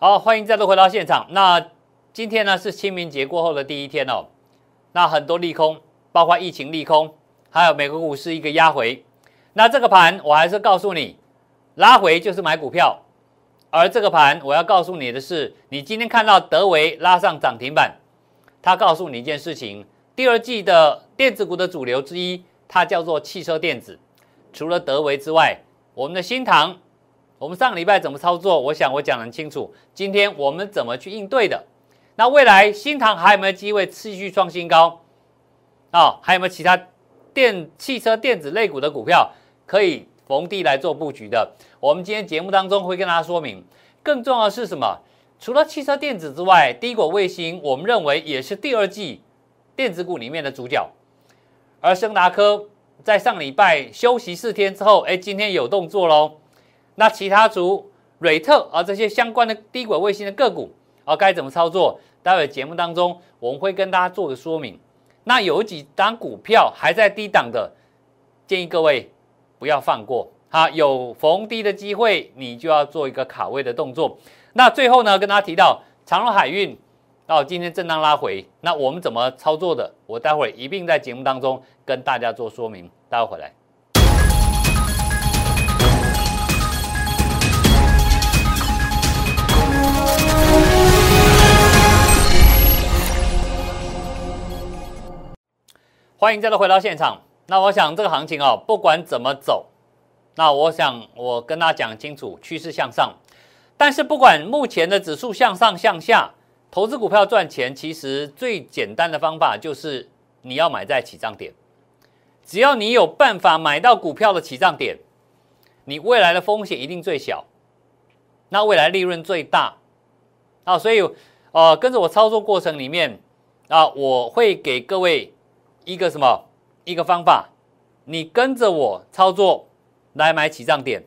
好，欢迎再度回到现场。那今天呢是清明节过后的第一天哦，那很多利空，包括疫情利空，还有美国股市一个压回。那这个盘我还是告诉你，拉回就是买股票。而这个盘我要告诉你的是，你今天看到德维拉上涨停板，它告诉你一件事情：第二季的电子股的主流之一，它叫做汽车电子。除了德维之外，我们的新唐，我们上个礼拜怎么操作？我想我讲得很清楚。今天我们怎么去应对的？那未来新塘还有没有机会持续创新高？啊，还有没有其他电汽车电子类股的股票可以逢低来做布局的？我们今天节目当中会跟大家说明。更重要的是什么？除了汽车电子之外，低果卫星，我们认为也是第二季电子股里面的主角。而升达科在上礼拜休息四天之后，哎，今天有动作喽。那其他族瑞特啊这些相关的低轨卫星的个股啊，该怎么操作？待会节目当中我们会跟大家做个说明。那有几张股票还在低档的，建议各位不要放过。啊，有逢低的机会，你就要做一个卡位的动作。那最后呢，跟大家提到长荣海运到今天震荡拉回，那我们怎么操作的？我待会一并在节目当中跟大家做说明。待会回来。欢迎再度回到现场。那我想这个行情哦，不管怎么走，那我想我跟大家讲清楚，趋势向上。但是不管目前的指数向上向下，投资股票赚钱，其实最简单的方法就是你要买在起涨点。只要你有办法买到股票的起涨点，你未来的风险一定最小，那未来利润最大。啊，所以呃，跟着我操作过程里面啊，我会给各位。一个什么一个方法？你跟着我操作来买起涨点，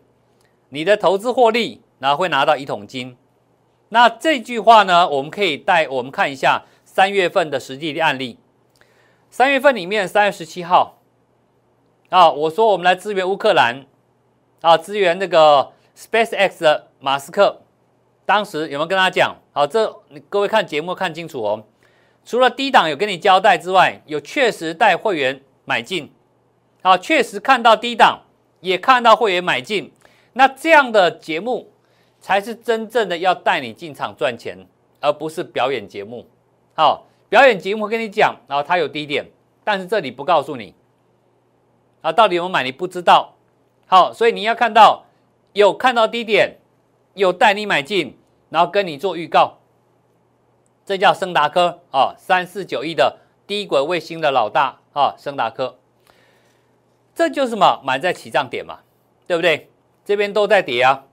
你的投资获利，然后会拿到一桶金。那这句话呢，我们可以带我们看一下三月份的实际的案例。三月份里面，三月十七号啊，我说我们来支援乌克兰啊，支援那个 SpaceX 的马斯克。当时有没有跟他讲？好，这各位看节目看清楚哦。除了低档有跟你交代之外，有确实带会员买进，好，确实看到低档，也看到会员买进，那这样的节目才是真正的要带你进场赚钱，而不是表演节目。好，表演节目跟你讲，然后它有低点，但是这里不告诉你，啊，到底有没有买你不知道。好，所以你要看到有看到低点，有带你买进，然后跟你做预告。这叫升达科啊，三四九一的低轨卫星的老大啊，升达科，这就是什么？买在起涨点嘛，对不对？这边都在跌啊，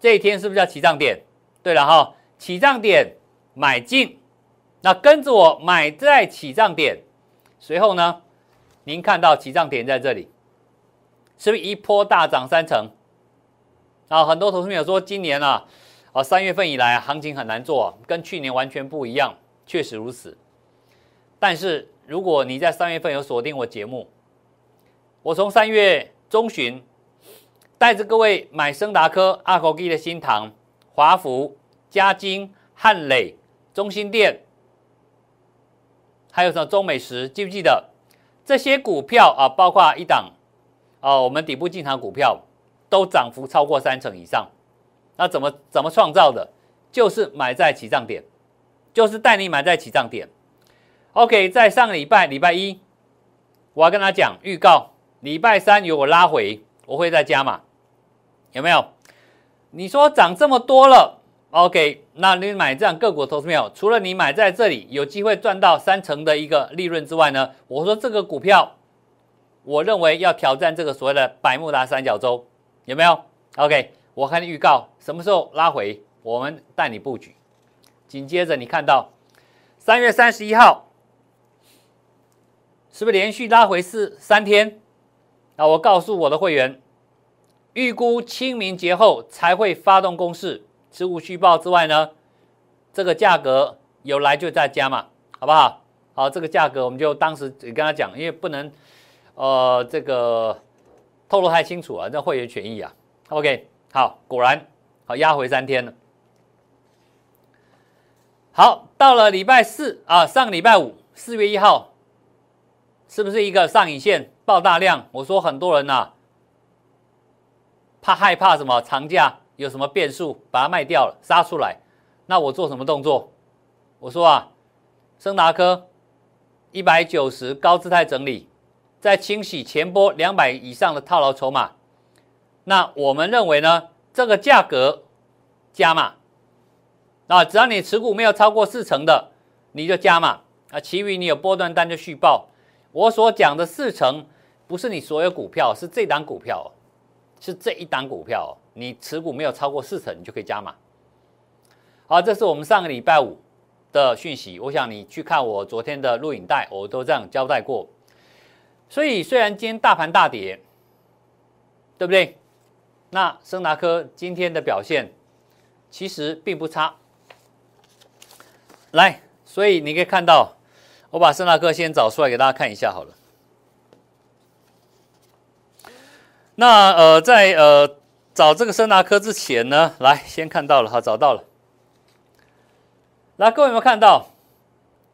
这一天是不是叫起涨点？对了哈，起涨点买进，那跟着我买在起涨点，随后呢，您看到起涨点在这里，是不是一波大涨三成？啊，很多同事有说今年啊。啊，三月份以来行情很难做，跟去年完全不一样，确实如此。但是如果你在三月份有锁定我节目，我从三月中旬带着各位买升达科、阿口基的新塘、华福、嘉金、汉磊、中心店，还有什么中美食，记不记得这些股票啊？包括一档啊，我们底部进场股票都涨幅超过三成以上。那怎么怎么创造的？就是买在起涨点，就是带你买在起涨点。OK，在上个礼拜礼拜一，我要跟他讲预告，礼拜三有我拉回，我会再加码，有没有？你说涨这么多了，OK，那你买这样个股投资没有？除了你买在这里有机会赚到三成的一个利润之外呢？我说这个股票，我认为要挑战这个所谓的百慕达三角洲，有没有？OK。我看预告什么时候拉回，我们带你布局。紧接着你看到三月三十一号，是不是连续拉回四三天？啊，我告诉我的会员，预估清明节后才会发动攻势，持股续报之外呢，这个价格有来就再加嘛，好不好？好，这个价格我们就当时跟他讲，因为不能呃这个透露太清楚啊，这会员权益啊。OK。好，果然好压回三天了。好，到了礼拜四啊，上个礼拜五，四月一号，是不是一个上影线爆大量？我说很多人呐，怕害怕什么长假有什么变数，把它卖掉了，杀出来。那我做什么动作？我说啊，升达科一百九十高姿态整理，在清洗前波两百以上的套牢筹码。那我们认为呢，这个价格加码。啊，只要你持股没有超过四成的，你就加码。啊，其余你有波段单就续报。我所讲的四成，不是你所有股票，是这档股票，是这一档股票。你持股没有超过四成，你就可以加码。好，这是我们上个礼拜五的讯息。我想你去看我昨天的录影带，我都这样交代过。所以虽然今天大盘大跌，对不对？那升达科今天的表现其实并不差。来，所以你可以看到，我把森达科先找出来给大家看一下好了。那呃，在呃找这个森达科之前呢，来先看到了，好找到了。来，各位有没有看到？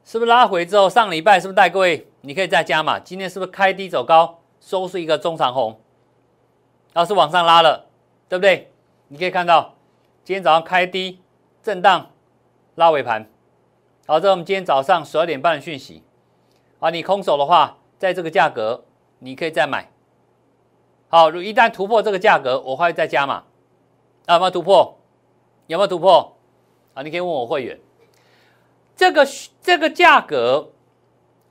是不是拉回之后，上礼拜是不是带各位？你可以再加嘛？今天是不是开低走高，收是一个中长红，然后是往上拉了，对不对？你可以看到，今天早上开低震荡拉尾盘。好，这是我们今天早上十二点半的讯息。啊，你空手的话，在这个价格你可以再买。好，如一旦突破这个价格，我会再加码。啊有没有突破？有没有突破？啊，你可以问我会员。这个这个价格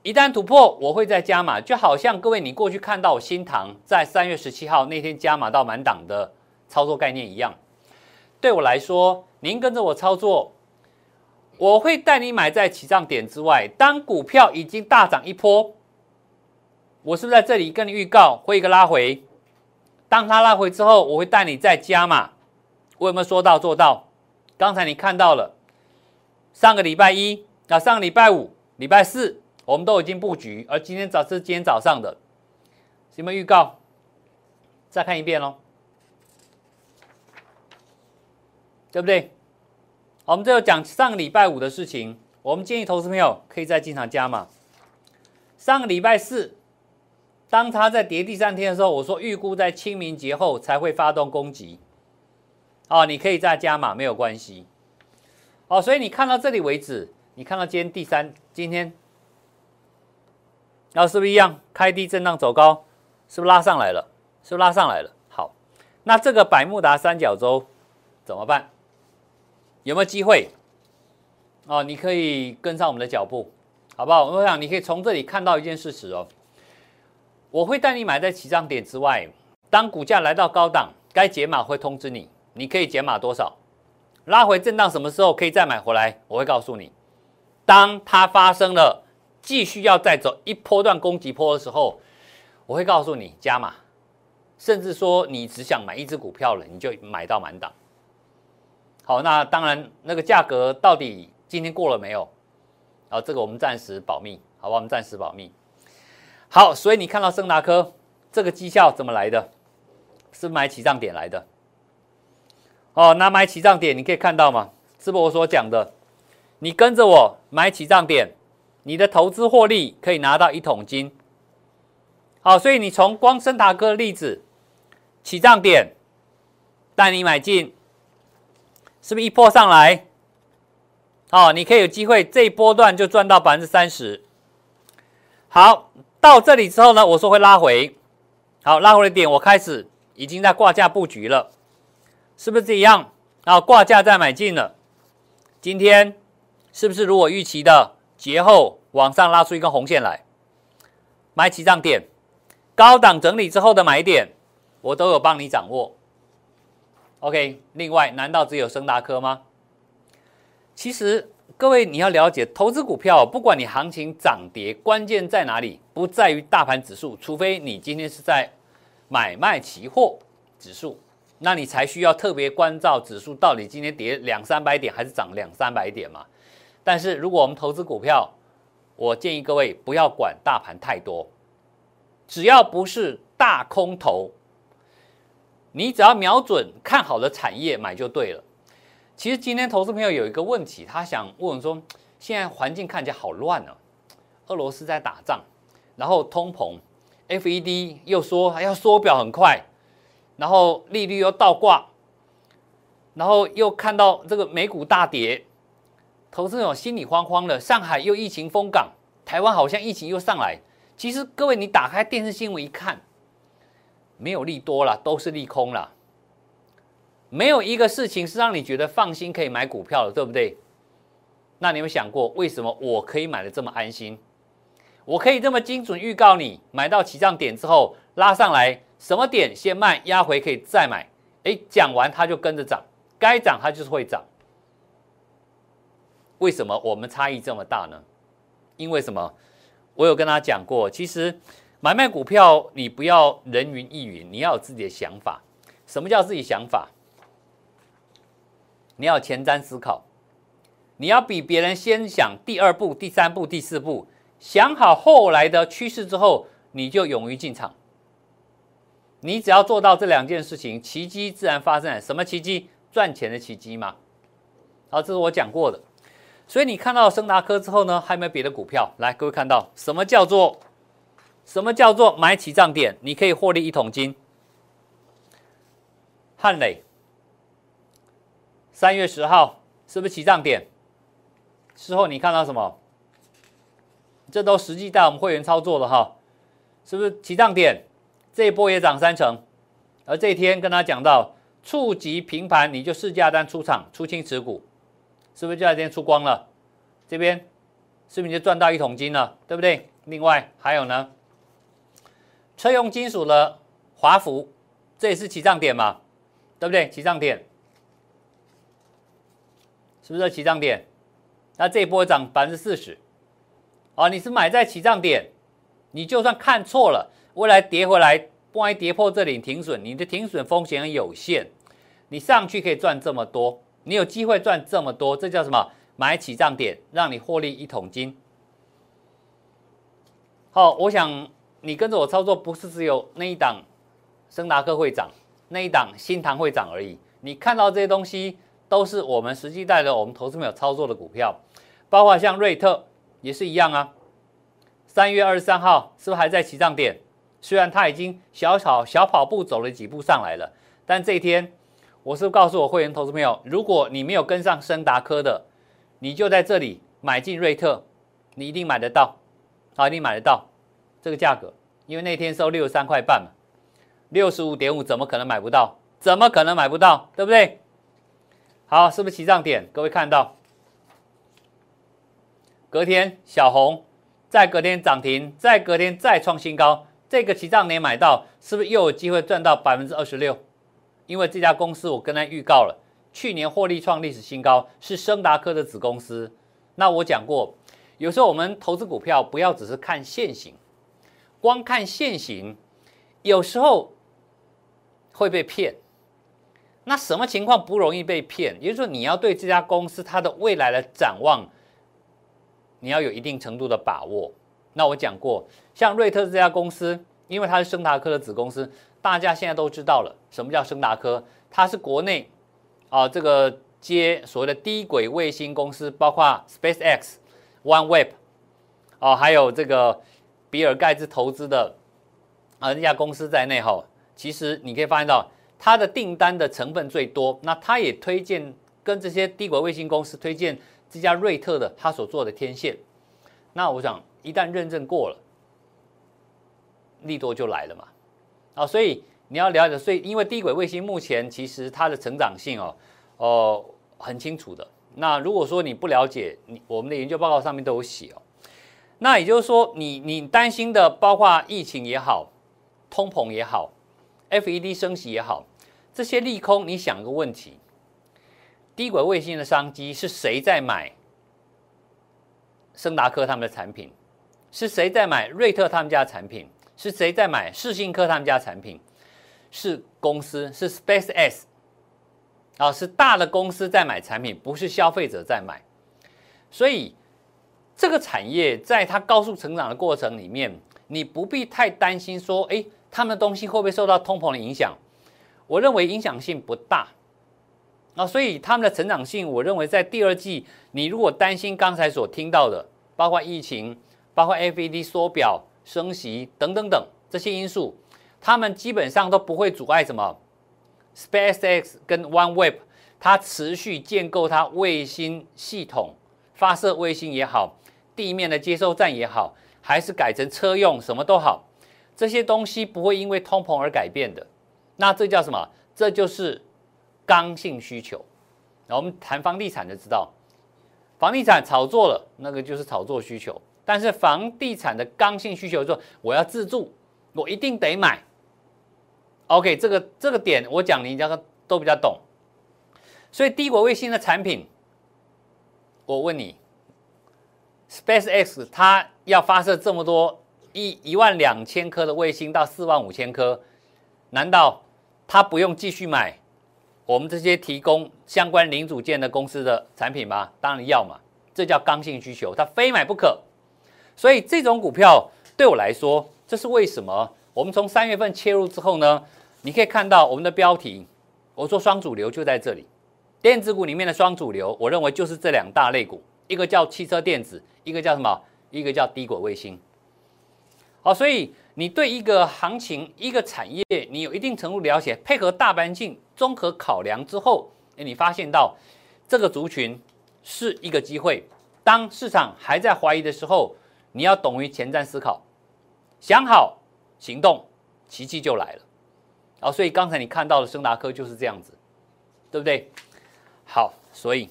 一旦突破，我会再加码。就好像各位你过去看到新塘在三月十七号那天加码到满档的操作概念一样。对我来说，您跟着我操作。我会带你买在起涨点之外，当股票已经大涨一波，我是不是在这里跟你预告会一个拉回？当它拉回之后，我会带你再加码。我有没有说到做到？刚才你看到了，上个礼拜一啊，上个礼拜五、礼拜四，我们都已经布局，而今天早是今天早上的，有没有预告？再看一遍喽，对不对？我们最后讲上个礼拜五的事情，我们建议投资朋友可以再进场加码。上个礼拜四，当它在跌第三天的时候，我说预估在清明节后才会发动攻击。哦，你可以再加码，没有关系。哦，所以你看到这里为止，你看到今天第三，今天，然后是不是一样开低震荡走高？是不是拉上来了？是不是拉上来了？好，那这个百慕达三角洲怎么办？有没有机会？哦，你可以跟上我们的脚步，好不好？我想你可以从这里看到一件事实哦。我会带你买在起涨点之外，当股价来到高档，该解码会通知你，你可以解码多少？拉回震荡什么时候可以再买回来？我会告诉你。当它发生了继续要再走一波段攻击波的时候，我会告诉你加码，甚至说你只想买一只股票了，你就买到满档。好，那当然，那个价格到底今天过了没有？啊，这个我们暂时保密，好吧？我们暂时保密。好，所以你看到盛达科这个绩效怎么来的？是买起涨点来的。哦，那买起涨点你可以看到吗？是不是我所讲的？你跟着我买起涨点，你的投资获利可以拿到一桶金。好，所以你从光升达科的例子，起涨点带你买进。是不是一波上来？哦，你可以有机会这一波段就赚到百分之三十。好，到这里之后呢，我说会拉回。好，拉回的点我开始已经在挂价布局了，是不是这样？然后挂价再买进了。今天是不是如我预期的节后往上拉出一根红线来？买起涨点，高档整理之后的买点，我都有帮你掌握。OK，另外，难道只有升达科吗？其实，各位你要了解，投资股票，不管你行情涨跌，关键在哪里？不在于大盘指数，除非你今天是在买卖期货指数，那你才需要特别关照指数到底今天跌两三百点还是涨两三百点嘛。但是，如果我们投资股票，我建议各位不要管大盘太多，只要不是大空头。你只要瞄准看好的产业买就对了。其实今天投资朋友有一个问题，他想问说，现在环境看起来好乱啊，俄罗斯在打仗，然后通膨，FED 又说要缩表很快，然后利率又倒挂，然后又看到这个美股大跌，投资者心里慌慌的。上海又疫情封港，台湾好像疫情又上来。其实各位，你打开电视新闻一看，没有利多了，都是利空了。没有一个事情是让你觉得放心可以买股票的，对不对？那你有想过，为什么我可以买的这么安心？我可以这么精准预告你买到起涨点之后拉上来，什么点先卖，压回可以再买。哎，讲完它就跟着涨，该涨它就是会涨。为什么我们差异这么大呢？因为什么？我有跟他讲过，其实买卖股票你不要人云亦云，你要有自己的想法。什么叫自己想法？你要前瞻思考，你要比别人先想第二步、第三步、第四步，想好后来的趋势之后，你就勇于进场。你只要做到这两件事情，奇迹自然发生。什么奇迹？赚钱的奇迹吗？好，这是我讲过的。所以你看到升达科之后呢，还有没有别的股票？来，各位看到什么叫做什么叫做买起涨点，你可以获利一桶金。汉磊。三月十号是不是起涨点？之后你看到什么？这都实际带我们会员操作的哈，是不是起涨点？这一波也涨三成，而这一天跟他讲到触及平盘，你就市价单出场出清持股，是不是就在今天出光了？这边是不是就赚到一桶金了？对不对？另外还有呢，车用金属的华孚，这也是起涨点嘛？对不对？起涨点。是不是起涨点？那这一波涨百分之四十，哦，你是买在起涨点，你就算看错了，未来跌回来，万一跌破这里停损，你的停损风险有限，你上去可以赚这么多，你有机会赚这么多，这叫什么？买起涨点，让你获利一桶金。好，我想你跟着我操作，不是只有那一档升达科会涨，那一档新塘会涨而已。你看到这些东西。都是我们实际带着我们投资朋友操作的股票，包括像瑞特也是一样啊。三月二十三号是不是还在起涨点？虽然它已经小跑小跑步走了几步上来了，但这一天我是不告诉我会员投资朋友，如果你没有跟上升达科的，你就在这里买进瑞特，你一定买得到，好，一定买得到这个价格，因为那天收六十三块半嘛，六十五点五怎么可能买不到？怎么可能买不到？对不对？好，是不是起涨点？各位看到，隔天小红，再隔天涨停，再隔天再创新高，这个起涨点买到，是不是又有机会赚到百分之二十六？因为这家公司我跟他预告了，去年获利创历史新高，是升达科的子公司。那我讲过，有时候我们投资股票不要只是看现行，光看现行，有时候会被骗。那什么情况不容易被骗？也就是说，你要对这家公司它的未来的展望，你要有一定程度的把握。那我讲过，像瑞特这家公司，因为它是升达科的子公司，大家现在都知道了什么叫升达科。它是国内啊这个接所谓的低轨卫星公司，包括 SpaceX、OneWeb 哦，还有这个比尔盖茨投资的啊那家公司在内哈。其实你可以发现到。它的订单的成分最多，那它也推荐跟这些低轨卫星公司推荐这家瑞特的它所做的天线。那我想一旦认证过了，利多就来了嘛。啊，所以你要了解，所以因为低轨卫星目前其实它的成长性哦，哦很清楚的。那如果说你不了解，你我们的研究报告上面都有写哦。那也就是说，你你担心的包括疫情也好，通膨也好。FED 升息也好，这些利空，你想个问题：低轨卫星的商机是谁在买？升达科他们的产品是谁在买？瑞特他们家产品是谁在买？世信科他们家产品是公司是 SpaceX 啊，是大的公司在买产品，不是消费者在买。所以这个产业在它高速成长的过程里面，你不必太担心说，哎。他们的东西会不会受到通膨的影响？我认为影响性不大那所以他们的成长性，我认为在第二季，你如果担心刚才所听到的，包括疫情、包括 FED 缩表、升息等等等这些因素，他们基本上都不会阻碍什么 SpaceX 跟 OneWeb 它持续建构它卫星系统、发射卫星也好，地面的接收站也好，还是改成车用什么都好，这些东西不会因为通膨而改变的。那这叫什么？这就是刚性需求。然后我们谈房地产就知道，房地产炒作了，那个就是炒作需求。但是房地产的刚性需求说，我要自住，我一定得买。OK，这个这个点我讲，你这个都比较懂。所以低轨卫星的产品，我问你，SpaceX 它要发射这么多一一万两千颗的卫星到四万五千颗，难道？它不用继续买我们这些提供相关零组件的公司的产品吗？当然要嘛，这叫刚性需求，它非买不可。所以这种股票对我来说，这是为什么？我们从三月份切入之后呢，你可以看到我们的标题，我说双主流就在这里，电子股里面的双主流，我认为就是这两大类股，一个叫汽车电子，一个叫什么？一个叫低轨卫星。好，所以。你对一个行情、一个产业，你有一定程度了解，配合大环境综合考量之后，哎，你发现到这个族群是一个机会。当市场还在怀疑的时候，你要懂于前瞻思考，想好行动，奇迹就来了。哦，所以刚才你看到的升达科就是这样子，对不对？好，所以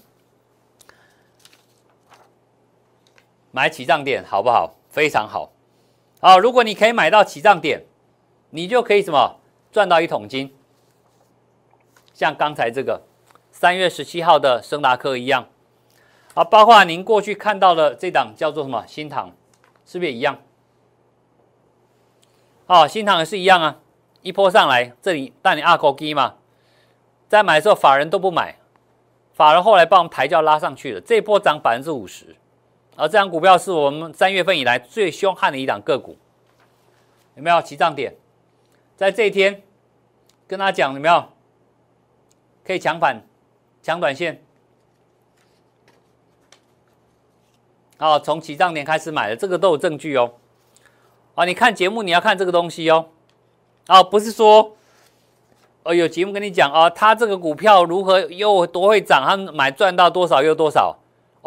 买起涨点好不好？非常好。好，如果你可以买到起涨点，你就可以什么赚到一桶金，像刚才这个三月十七号的升达科一样，啊，包括您过去看到的这档叫做什么新塘，是不是也一样？哦，新塘也是一样啊，一波上来这里带你二扣低嘛，在买的时候法人都不买，法人后来帮我们抬轿拉上去了，这波涨百分之五十。而这张股票是我们三月份以来最凶悍的一档个股，有没有起涨点？在这一天跟他讲有没有？可以抢反、抢短线。好，从起涨点开始买的，这个都有证据哦。啊，你看节目你要看这个东西哦。啊，不是说，哦有节目跟你讲啊，他这个股票如何又多会涨，他买赚到多少又多少。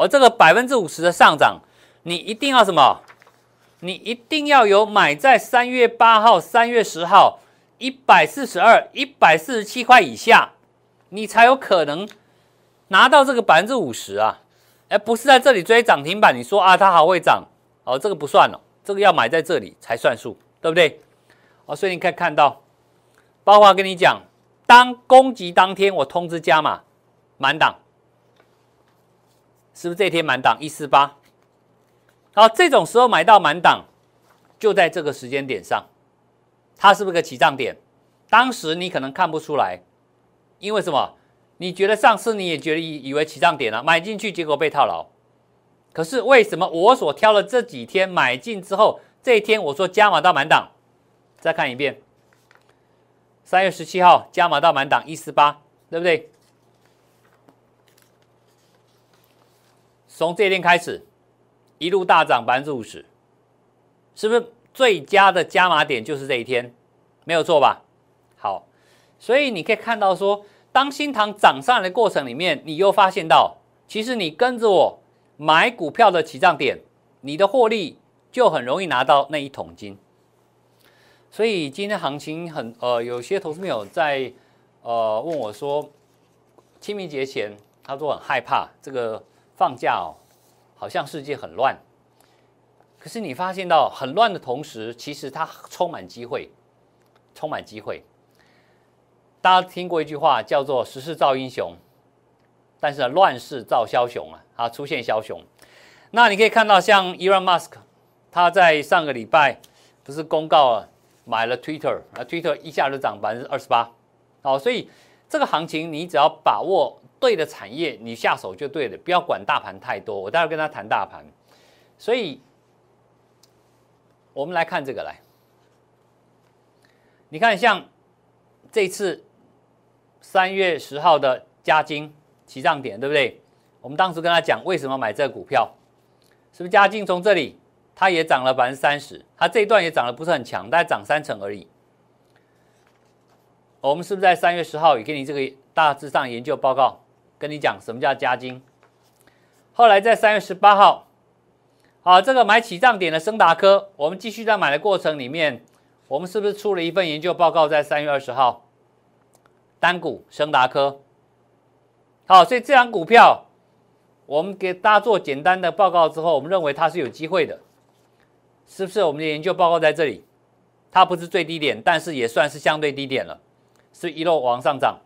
而这个百分之五十的上涨，你一定要什么？你一定要有买在三月八号、三月十号一百四十二、一百四十七块以下，你才有可能拿到这个百分之五十啊！而不是在这里追涨停板，你说啊，它好会涨哦，这个不算了，这个要买在这里才算数，对不对？哦，所以你可以看到，包括跟你讲，当攻击当天，我通知加码满档。是不是这天满档一四八？好，这种时候买到满档，就在这个时间点上，它是不是个起涨点？当时你可能看不出来，因为什么？你觉得上次你也觉得以以为起涨点了，买进去结果被套牢。可是为什么我所挑的这几天买进之后，这一天我说加码到满档？再看一遍，三月十七号加码到满档一四八，对不对？从这一天开始，一路大涨百分之五十，是不是最佳的加码点就是这一天？没有错吧？好，所以你可以看到说，当新塘涨上来的过程里面，你又发现到，其实你跟着我买股票的起涨点，你的获利就很容易拿到那一桶金。所以今天行情很呃，有些投资朋友在呃问我说，清明节前他说很害怕这个。放假哦，好像世界很乱，可是你发现到很乱的同时，其实它充满机会，充满机会。大家听过一句话叫做“时势造英雄”，但是乱世造枭雄啊！啊，出现枭雄。那你可以看到，像 Elon Musk，他在上个礼拜不是公告了买了 Twitter，啊，Twitter 一下就涨百分之二十八。好，所以这个行情你只要把握。对的产业，你下手就对了，不要管大盘太多。我待会跟他谈大盘，所以我们来看这个来。你看，像这次三月十号的加金起涨点，对不对？我们当时跟他讲为什么买这个股票，是不是加金从这里它也涨了百分之三十，它这一段也涨得不是很强，大概涨三成而已。我们是不是在三月十号也给你这个大致上研究报告，跟你讲什么叫加金？后来在三月十八号，啊，这个买起涨点的升达科，我们继续在买的过程里面，我们是不是出了一份研究报告在三月二十号？单股升达科，好，所以这张股票，我们给大家做简单的报告之后，我们认为它是有机会的，是不是？我们的研究报告在这里，它不是最低点，但是也算是相对低点了，是一路往上涨。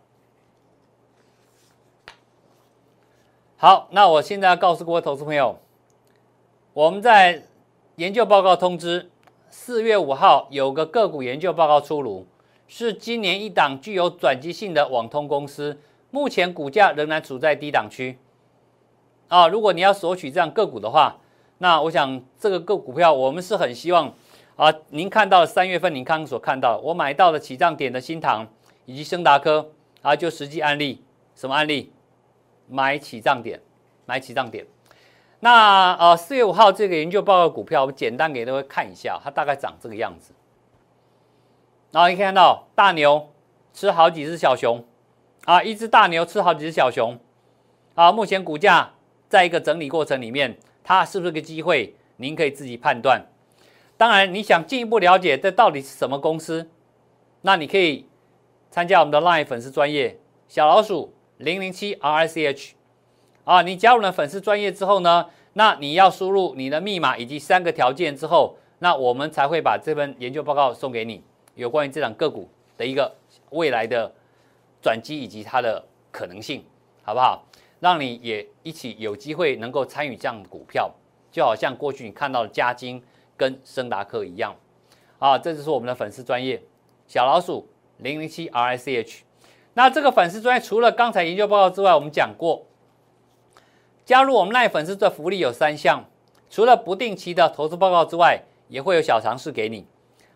好，那我现在要告诉各位投资朋友，我们在研究报告通知，四月五号有个个股研究报告出炉，是今年一档具有转机性的网通公司，目前股价仍然处在低档区。啊，如果你要索取这样个股的话，那我想这个个股票我们是很希望啊，您看到三月份您刚刚所看到我买到的起涨点的新塘以及升达科啊，就实际案例，什么案例？买起涨点，买起涨点。那呃，四月五号这个研究报告股票，我简单给各位看一下，它大概长这个样子。然后你看到大牛吃好几只小熊啊，一只大牛吃好几只小熊啊。目前股价在一个整理过程里面，它是不是个机会？您可以自己判断。当然，你想进一步了解这到底是什么公司，那你可以参加我们的 LINE 粉丝专业小老鼠。零零七 R I C H，啊，你加入了粉丝专业之后呢，那你要输入你的密码以及三个条件之后，那我们才会把这份研究报告送给你，有关于这档个股的一个未来的转机以及它的可能性，好不好？让你也一起有机会能够参与这样的股票，就好像过去你看到的嘉金跟升达克一样，啊，这就是我们的粉丝专业小老鼠零零七 R I C H。那这个粉丝专业除了刚才研究报告之外，我们讲过，加入我们那粉丝的福利有三项，除了不定期的投资报告之外，也会有小尝试给你，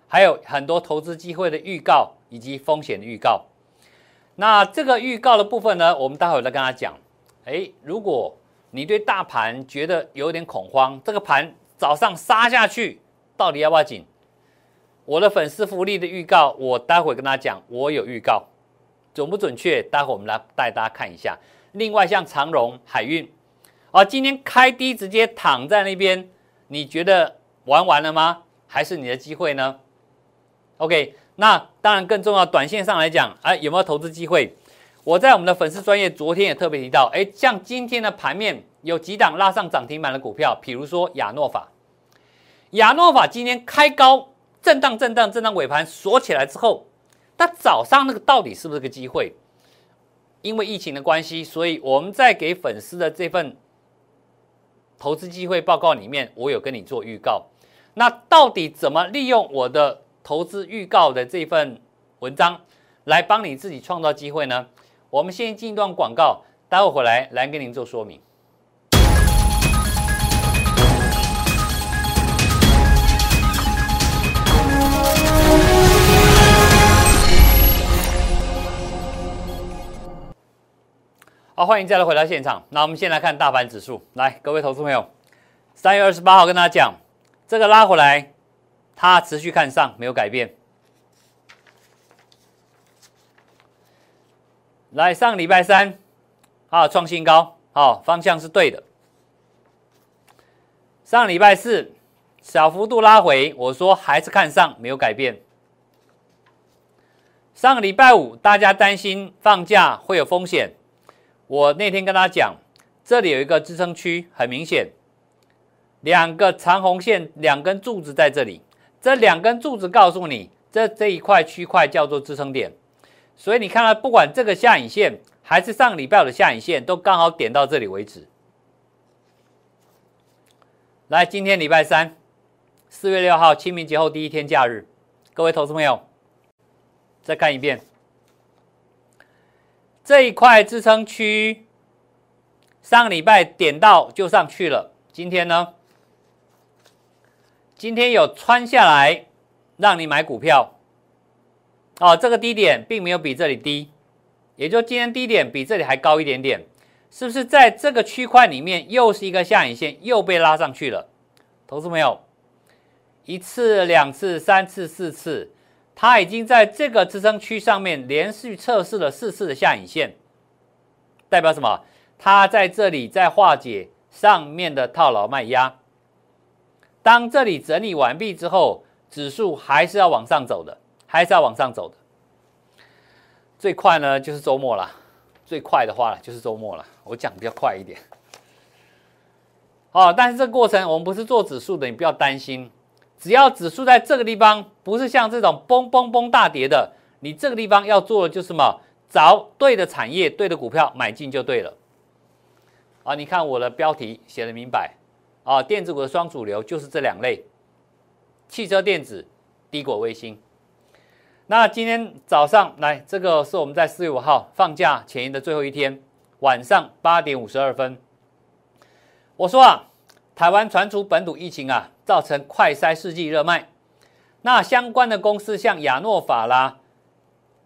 还有很多投资机会的预告以及风险的预告。那这个预告的部分呢，我们待会再跟他讲。哎，如果你对大盘觉得有点恐慌，这个盘早上杀下去，到底要不要紧？我的粉丝福利的预告，我待会跟大家讲，我有预告。准不准确？待会我们来带大家看一下。另外，像长荣海运，啊，今天开低直接躺在那边，你觉得玩完了吗？还是你的机会呢？OK，那当然更重要，短线上来讲，哎，有没有投资机会？我在我们的粉丝专业昨天也特别提到，哎，像今天的盘面有几档拉上涨停板的股票，比如说亚诺法，亚诺法今天开高震荡震荡震荡尾盘锁起来之后。那早上那个到底是不是个机会？因为疫情的关系，所以我们在给粉丝的这份投资机会报告里面，我有跟你做预告。那到底怎么利用我的投资预告的这份文章来帮你自己创造机会呢？我们先进一段广告，待会回来来跟您做说明。好，欢迎再来回到现场。那我们先来看大盘指数。来，各位投资朋友，三月二十八号跟大家讲，这个拉回来，它持续看上，没有改变。来，上礼拜三啊，创新高，好，方向是对的。上礼拜四小幅度拉回，我说还是看上，没有改变。上个礼拜五，大家担心放假会有风险。我那天跟他讲，这里有一个支撑区，很明显，两个长红线，两根柱子在这里。这两根柱子告诉你，这这一块区块叫做支撑点。所以你看到，不管这个下影线还是上礼拜的下影线，都刚好点到这里为止。来，今天礼拜三，四月六号，清明节后第一天假日，各位投资朋友，再看一遍。这一块支撑区，上个礼拜点到就上去了。今天呢？今天有穿下来，让你买股票。哦，这个低点并没有比这里低，也就今天低点比这里还高一点点，是不是在这个区块里面又是一个下影线，又被拉上去了？投资朋友，一次、两次、三次、四次，它已经在这个支撑区上面连续测试了四次的下影线，代表什么？它在这里在化解上面的套牢卖压。当这里整理完毕之后，指数还是要往上走的，还是要往上走的。最快呢就是周末了，最快的话就是周末了。我讲比较快一点，哦，但是这个过程我们不是做指数的，你不要担心。只要指数在这个地方，不是像这种崩崩崩大跌的，你这个地方要做的就是什么？找对的产业、对的股票买进就对了。啊，你看我的标题写的明白啊，电子股的双主流就是这两类：汽车电子、低轨卫星。那今天早上来，这个是我们在四月五号放假前的最后一天，晚上八点五十二分，我说啊，台湾传出本土疫情啊，造成快筛世纪热卖，那相关的公司像亚诺法啦、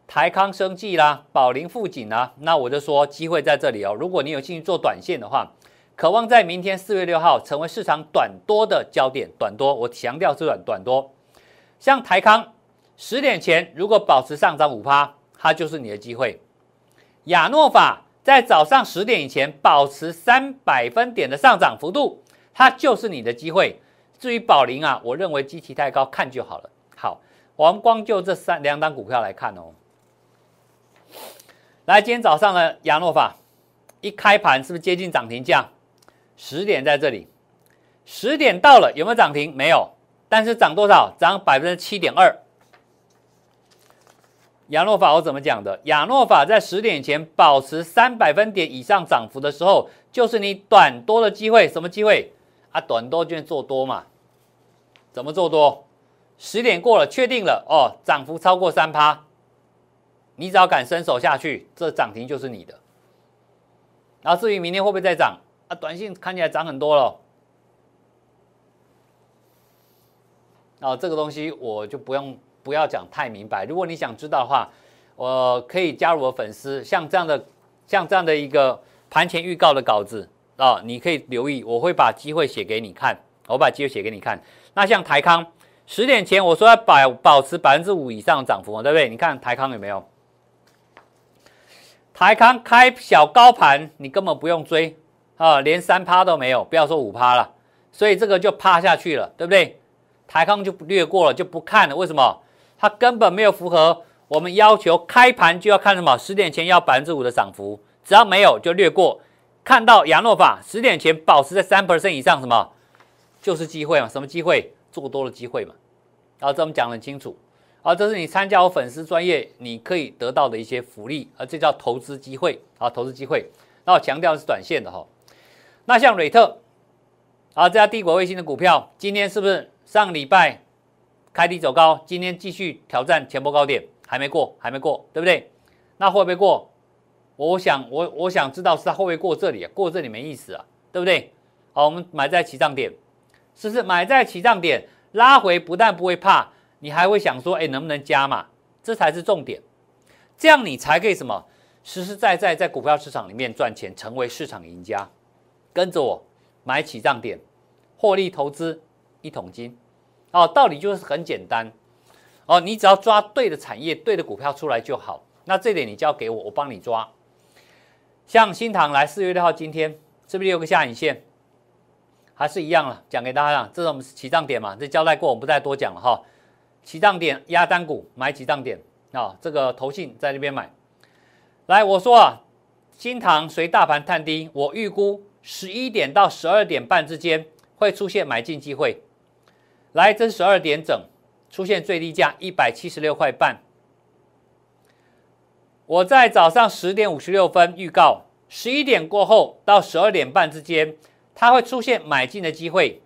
台康生技啦、宝林富锦啦，那我就说机会在这里哦。如果你有兴趣做短线的话，渴望在明天四月六号成为市场短多的焦点，短多，我强调是短短多，像台康。十点前如果保持上涨五趴，它就是你的机会。亚诺法在早上十点以前保持三百分点的上涨幅度，它就是你的机会。至于宝林啊，我认为基期太高，看就好了。好，我们光就这三两档股票来看哦。来，今天早上的亚诺法一开盘是不是接近涨停价？十点在这里，十点到了有没有涨停？没有，但是涨多少？涨百分之七点二。亚诺法我怎么讲的？亚诺法在十点前保持三百分点以上涨幅的时候，就是你短多的机会。什么机会啊？短多就做多嘛？怎么做多？十点过了，确定了哦，涨幅超过三趴，你只要敢伸手下去，这涨停就是你的。然后至于明天会不会再涨啊？短信看起来涨很多了。哦，这个东西我就不用。不要讲太明白。如果你想知道的话，我可以加入我粉丝，像这样的、像这样的一个盘前预告的稿子啊，你可以留意，我会把机会写给你看。我把机会写给你看。那像台康，十点前我说要保保持百分之五以上的涨幅，对不对？你看台康有没有？台康开小高盘，你根本不用追啊，连三趴都没有，不要说五趴了，所以这个就趴下去了，对不对？台康就略过了，就不看了。为什么？它根本没有符合我们要求，开盘就要看什么？十点前要百分之五的涨幅，只要没有就略过。看到亚诺法十点前保持在三 percent 以上，什么就是机会嘛？什么机会？做多的机会嘛？然后这我们讲得很清楚。啊，这是你参加我粉丝专业，你可以得到的一些福利，啊，这叫投资机会啊，投资机会。那我强调是短线的哈。那像瑞特啊，这家帝国卫星的股票，今天是不是上礼拜？开低走高，今天继续挑战前波高点，还没过，还没过，对不对？那会不会过？我想，我我想知道是它会不会过这里啊？过这里没意思啊，对不对？好，我们买在起涨点，是不是买在起涨点拉回，不但不会怕，你还会想说，哎，能不能加嘛？这才是重点，这样你才可以什么？实实在在在股票市场里面赚钱，成为市场赢家。跟着我买起涨点，获利投资一桶金。哦，道理就是很简单，哦，你只要抓对的产业、对的股票出来就好。那这点你交给我，我帮你抓。像新塘来四月六号，今天是不是有个下影线？还是一样了，讲给大家，这是我们起涨点嘛？这交代过，我们不再多讲了哈。起涨点压单股买起涨点啊，这个投信在那边买。来，我说啊，新塘随大盘探低，我预估十一点到十二点半之间会出现买进机会。来，这十二点整，出现最低价一百七十六块半。我在早上十点五十六分预告，十一点过后到十二点半之间，它会出现买进的机会。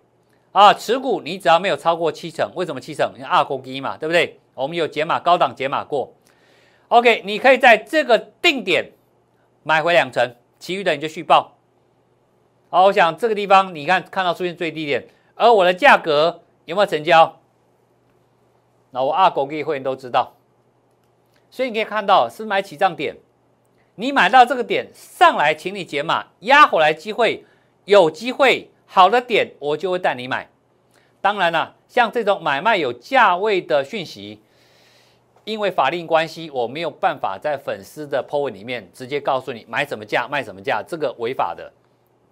啊，持股你只要没有超过七成，为什么七成？因为二公一嘛，对不对？我们有解码高档解码过。OK，你可以在这个定点买回两成，其余的你就续报。好，我想这个地方你看看到出现最低点，而我的价格。有没有成交？那我二狗给会员都知道，所以你可以看到是买起涨点，你买到这个点上来，请你解码，压回来机会有机会好的点，我就会带你买。当然了，像这种买卖有价位的讯息，因为法令关系，我没有办法在粉丝的 po 文里面直接告诉你买什么价卖什么价，这个违法的。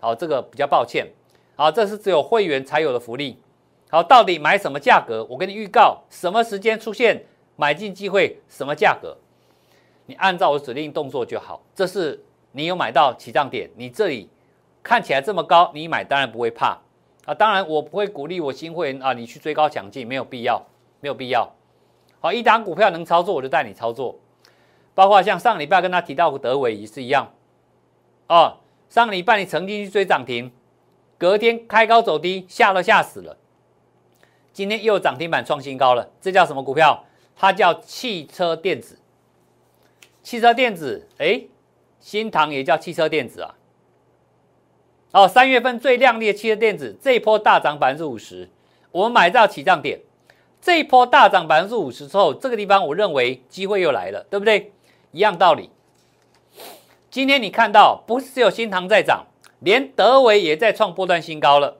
好，这个比较抱歉。好，这是只有会员才有的福利。好，到底买什么价格？我跟你预告，什么时间出现买进机会，什么价格，你按照我指令动作就好。这是你有买到起涨点，你这里看起来这么高，你买当然不会怕。啊，当然我不会鼓励我新会员啊，你去追高抢进，没有必要，没有必要。好，一档股票能操作，我就带你操作。包括像上礼拜跟他提到的德伟也是一样。哦，上个礼拜你曾经去追涨停，隔天开高走低，吓都吓死了。今天又涨停板创新高了，这叫什么股票？它叫汽车电子。汽车电子，哎，新唐也叫汽车电子啊。哦，三月份最亮丽的汽车电子，这一波大涨百分之五十，我们买到起涨点，这一波大涨百分之五十之后，这个地方我认为机会又来了，对不对？一样道理。今天你看到，不是只有新唐在涨，连德维也在创波段新高了。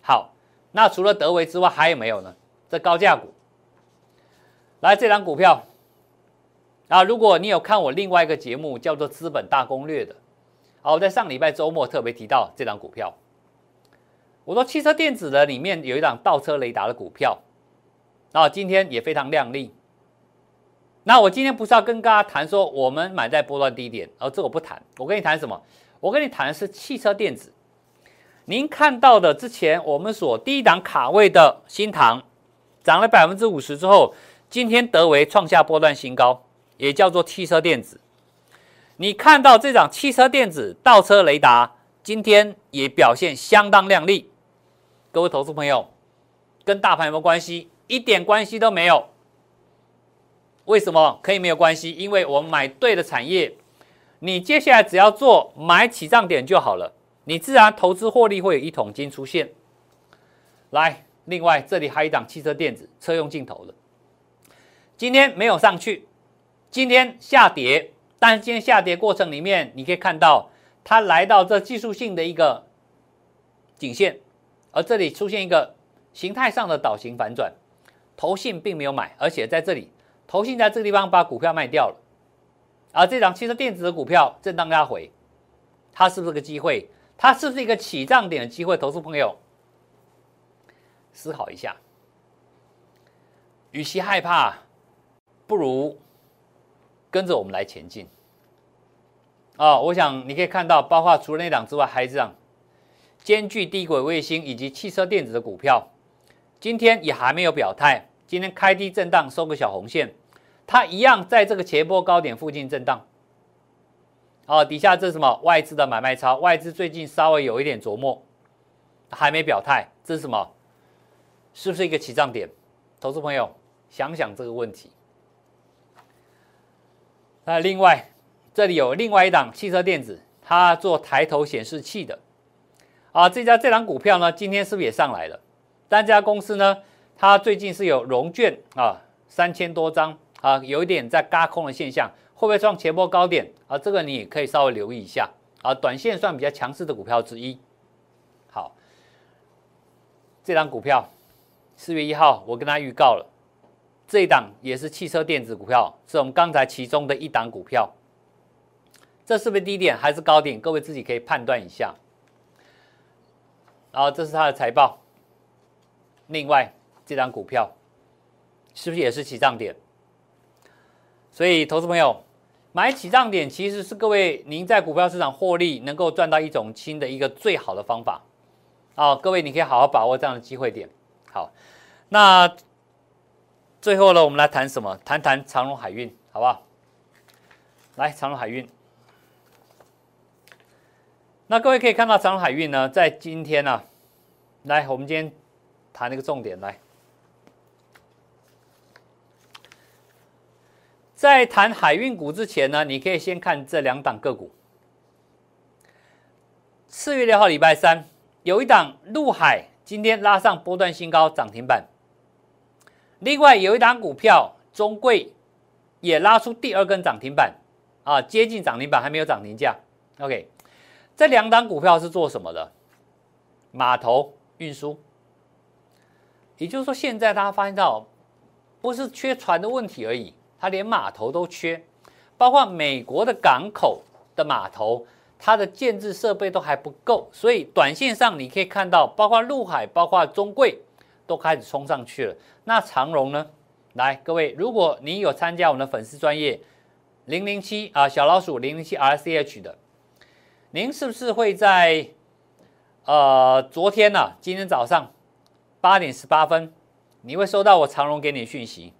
好，那除了德维之外，还有没有呢？这高价股，来这张股票啊，如果你有看我另外一个节目，叫做《资本大攻略》的。好，在上礼拜周末特别提到这档股票，我说汽车电子的里面有一档倒车雷达的股票，那，今天也非常亮丽。那我今天不是要跟大家谈说我们买在波段低点，而这我不谈。我跟你谈什么？我跟你谈的是汽车电子。您看到的之前我们所低档卡位的新唐，涨了百分之五十之后，今天德维创下波段新高，也叫做汽车电子。你看到这档汽车电子倒车雷达，今天也表现相当亮丽。各位投资朋友，跟大盘有没有关系？一点关系都没有。为什么可以没有关系？因为我们买对的产业，你接下来只要做买起涨点就好了，你自然投资获利会有一桶金出现。来，另外这里还有一档汽车电子车用镜头的，今天没有上去，今天下跌。但是今天下跌过程里面，你可以看到它来到这技术性的一个颈线，而这里出现一个形态上的倒型反转，投信并没有买，而且在这里投信在这个地方把股票卖掉了，而这张汽车电子的股票震荡压回，它是不是个机会？它是不是一个起涨点的机会？投资朋友思考一下，与其害怕，不如。跟着我们来前进啊！我想你可以看到，包括除了那档之外，还有这样兼具低轨卫星以及汽车电子的股票，今天也还没有表态。今天开低震荡，收个小红线，它一样在这个前波高点附近震荡。哦，底下这是什么？外资的买卖超，外资最近稍微有一点琢磨，还没表态，这是什么？是不是一个起涨点？投资朋友想想这个问题。那另外，这里有另外一档汽车电子，它做抬头显示器的，啊，这家这档股票呢，今天是不是也上来了？但这家公司呢，它最近是有融券啊，三千多张啊，有一点在嘎空的现象，会不会创前波高点啊？这个你也可以稍微留意一下啊，短线算比较强势的股票之一。好，这档股票四月一号我跟他预告了。这一档也是汽车电子股票，是我们刚才其中的一档股票。这是不是低点还是高点？各位自己可以判断一下。然后这是它的财报。另外，这张股票是不是也是起涨点？所以，投资朋友买起涨点其实是各位您在股票市场获利能够赚到一种新的一个最好的方法。啊，各位你可以好好把握这样的机会点。好，那。最后呢，我们来谈什么？谈谈长荣海运，好不好？来，长荣海运。那各位可以看到，长荣海运呢，在今天呢，来，我们今天谈一个重点，来，在谈海运股之前呢，你可以先看这两档个股。四月六号礼拜三，有一档陆海，今天拉上波段新高，涨停板。另外有一档股票中贵也拉出第二根涨停板啊，接近涨停板还没有涨停价。OK，这两档股票是做什么的？码头运输。也就是说，现在大家发现到，不是缺船的问题而已，它连码头都缺，包括美国的港口的码头，它的建制设备都还不够，所以短线上你可以看到，包括陆海，包括中贵，都开始冲上去了。那长荣呢？来，各位，如果你有参加我们的粉丝专业零零七啊小老鼠零零七 R C H 的，您是不是会在呃昨天呢？今天早上？八点十八分，你会收到我长荣给你的讯息。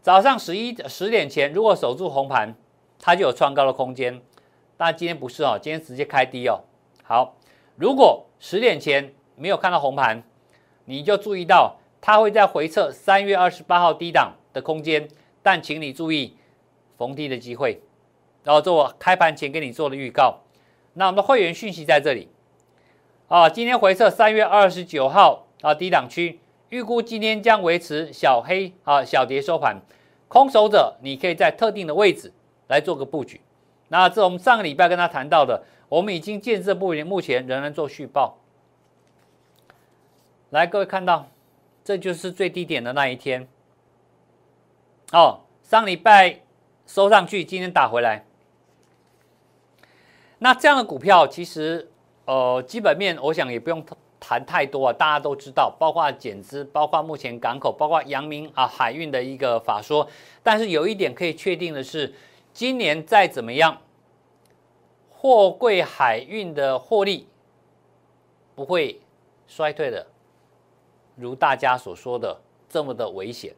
早上十一十点前，如果守住红盘，它就有创高的空间。但今天不是哦，今天直接开低哦。好，如果十点前没有看到红盘，你就注意到它会在回测三月二十八号低档的空间。但请你注意逢低的机会，然后做开盘前给你做的预告。那我们的会员讯息在这里啊，今天回测三月二十九号。啊，低档区预估今天将维持小黑啊，小跌收盘。空手者，你可以在特定的位置来做个布局。那这我们上个礼拜跟他谈到的，我们已经建设部目前仍然做续报。来，各位看到，这就是最低点的那一天。哦，上礼拜收上去，今天打回来。那这样的股票，其实呃，基本面我想也不用。谈太多啊，大家都知道，包括减资，包括目前港口，包括阳明啊海运的一个法说。但是有一点可以确定的是，今年再怎么样，货柜海运的获利不会衰退的，如大家所说的这么的危险，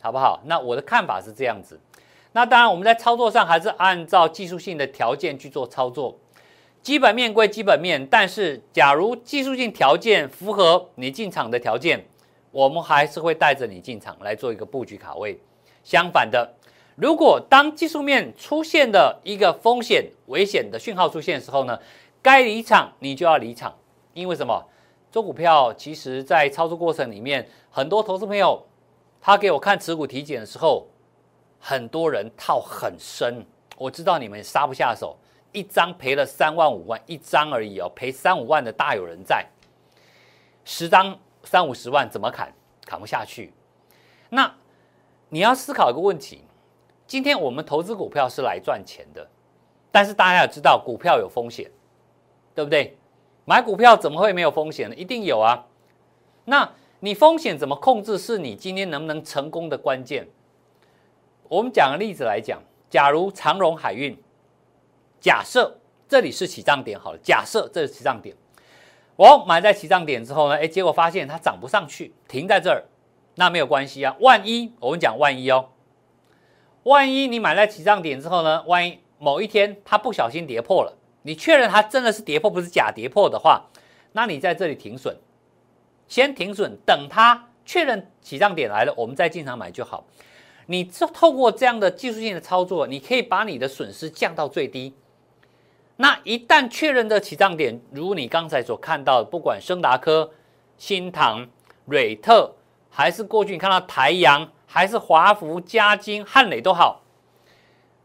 好不好？那我的看法是这样子。那当然，我们在操作上还是按照技术性的条件去做操作。基本面归基本面，但是假如技术性条件符合你进场的条件，我们还是会带着你进场来做一个布局卡位。相反的，如果当技术面出现的一个风险危险的讯号出现的时候呢，该离场你就要离场。因为什么？做股票其实在操作过程里面，很多投资朋友他给我看持股体检的时候，很多人套很深，我知道你们杀不下手。一张赔了三万五万，一张而已哦，赔三五万的大有人在。十张三五十万怎么砍？砍不下去。那你要思考一个问题：今天我们投资股票是来赚钱的，但是大家要知道股票有风险，对不对？买股票怎么会没有风险呢？一定有啊。那你风险怎么控制，是你今天能不能成功的关键。我们讲个例子来讲，假如长荣海运。假设这里是起涨点，好了，假设这是起涨点，我买在起涨点之后呢，哎，结果发现它涨不上去，停在这儿，那没有关系啊。万一我们讲万一哦，万一你买在起涨点之后呢，万一某一天它不小心跌破了，你确认它真的是跌破，不是假跌破的话，那你在这里停损，先停损，等它确认起涨点来了，我们再进场买就好。你这透过这样的技术性的操作，你可以把你的损失降到最低。那一旦确认的起涨点，如你刚才所看到的，不管升达科、新唐、瑞特，还是过去你看到台阳，还是华福、嘉金、汉磊都好，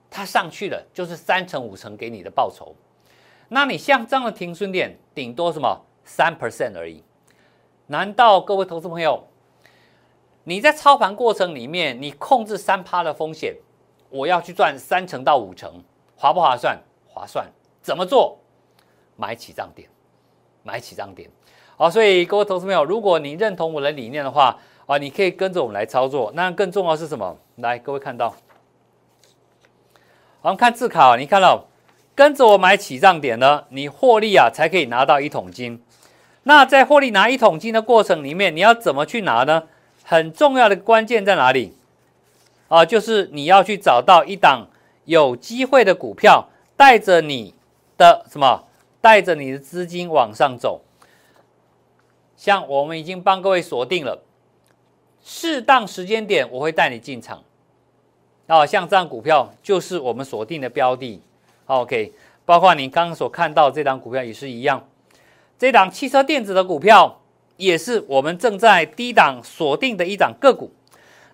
它上去了就是三成五成给你的报酬。那你像这样的停损点，顶多什么三 percent 而已？难道各位投资朋友，你在操盘过程里面，你控制三趴的风险，我要去赚三成到五成，划不划算？划算。怎么做？买起涨点，买起涨点。好，所以各位投资朋友，如果你认同我的理念的话，啊，你可以跟着我们来操作。那更重要是什么？来，各位看到，我们看字卡，你看到跟着我买起涨点呢，你获利啊，才可以拿到一桶金。那在获利拿一桶金的过程里面，你要怎么去拿呢？很重要的关键在哪里？啊，就是你要去找到一档有机会的股票，带着你。的什么？带着你的资金往上走，像我们已经帮各位锁定了，适当时间点我会带你进场。啊，像这样股票就是我们锁定的标的。OK，包括你刚刚所看到这档股票也是一样，这档汽车电子的股票也是我们正在低档锁定的一档个股。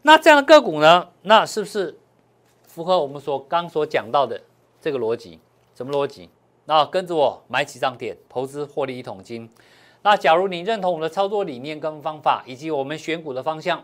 那这样的个股呢？那是不是符合我们所刚所讲到的这个逻辑，什么逻辑？那跟着我买起涨点，投资获利一桶金。那假如你认同我们的操作理念跟方法，以及我们选股的方向，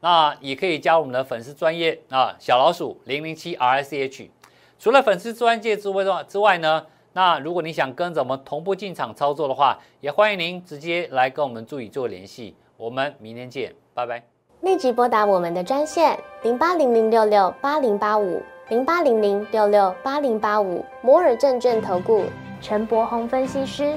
那也可以加我们的粉丝专业啊，小老鼠零零七 R S H。除了粉丝专业之外之外呢，那如果你想跟着我们同步进场操作的话，也欢迎您直接来跟我们助理做联系。我们明天见，拜拜。立即拨打我们的专线零八零零六六八零八五零八零零六六八零八五摩尔证券投顾陈柏宏分析师。